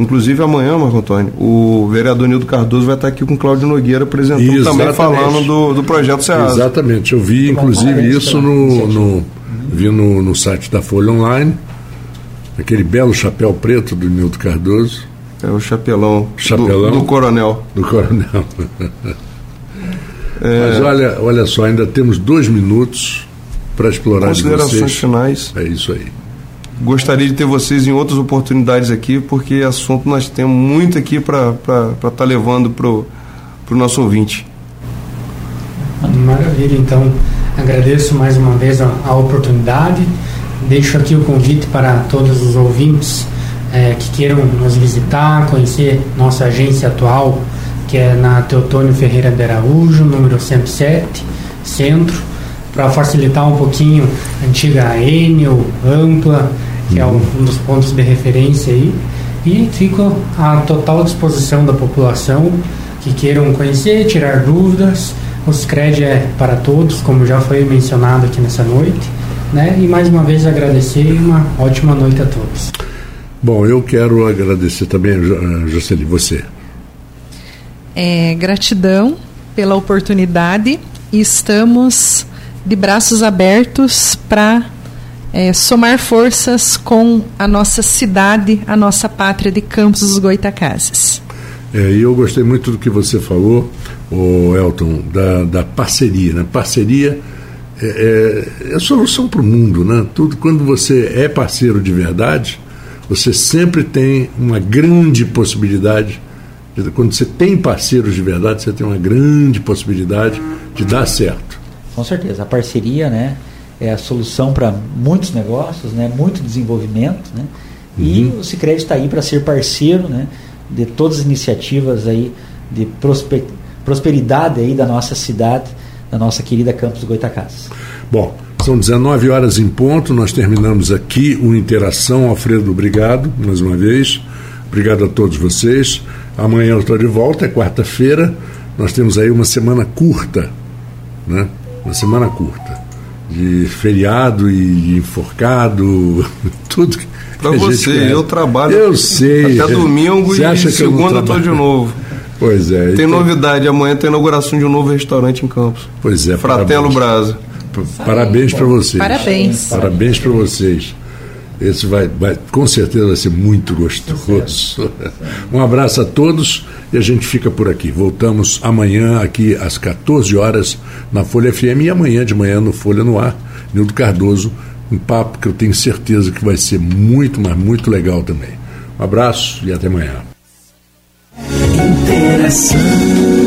Inclusive amanhã, Marco Antônio, o vereador Nildo Cardoso vai estar aqui com o Cláudio Nogueira apresentando Exatamente. também falando do, do projeto Ceasa. Exatamente, eu vi inclusive isso no, no, vi no, no site da Folha Online aquele belo chapéu preto do Nildo Cardoso. É o chapelão, chapelão do, do coronel. Do coronel. [LAUGHS] é... Mas olha, olha só, ainda temos dois minutos para explorar Considerações finais. É isso aí. Gostaria de ter vocês em outras oportunidades aqui, porque assunto nós temos muito aqui para estar tá levando para o nosso ouvinte. Maravilha, então agradeço mais uma vez a, a oportunidade. Deixo aqui o convite para todos os ouvintes é, que queiram nos visitar, conhecer nossa agência atual, que é na Teotônio Ferreira de Araújo, número 107, Centro, para facilitar um pouquinho antiga Enel, Ampla, que é um, um dos pontos de referência aí. E fico à total disposição da população que queiram conhecer, tirar dúvidas. O Scred é para todos, como já foi mencionado aqui nessa noite. Né? E mais uma vez agradecer e uma ótima noite a todos. Bom, eu quero agradecer também, Jocely, você. É, gratidão pela oportunidade e estamos de braços abertos para é, somar forças com a nossa cidade, a nossa pátria de Campos dos Goitacazes. É, e eu gostei muito do que você falou, o Elton, da, da parceria. Né? Parceria é, é, é solução para o mundo. Né? Tudo, quando você é parceiro de verdade, você sempre tem uma grande possibilidade. De, quando você tem parceiros de verdade, você tem uma grande possibilidade de dar certo. Com certeza. A parceria né, é a solução para muitos negócios, né, muito desenvolvimento. Né? E uhum. o Cicred está aí para ser parceiro né, de todas as iniciativas aí de prosperidade aí da nossa cidade, da nossa querida Campos Goitacazes. Bom, são 19 horas em ponto, nós terminamos aqui o Interação. Alfredo, obrigado mais uma vez. Obrigado a todos vocês. Amanhã eu estou de volta, é quarta-feira. Nós temos aí uma semana curta, né? Uma semana curta. De feriado e enforcado, [LAUGHS] tudo Pra você, eu trabalho. Eu sei. Até domingo você e acha segunda eu tô de novo. Pois é. Tem então... novidade, amanhã tem inauguração de um novo restaurante em Campos. Pois é. Fratelo Brasa. Parabéns para vocês. Parabéns. Parabéns para vocês. Esse vai, vai, com certeza vai ser muito gostoso. [LAUGHS] Um abraço a todos e a gente fica por aqui. Voltamos amanhã aqui às 14 horas na Folha FM e amanhã de manhã no Folha no Ar, Nildo Cardoso um papo que eu tenho certeza que vai ser muito, mas muito legal também. Um abraço e até amanhã. Interação.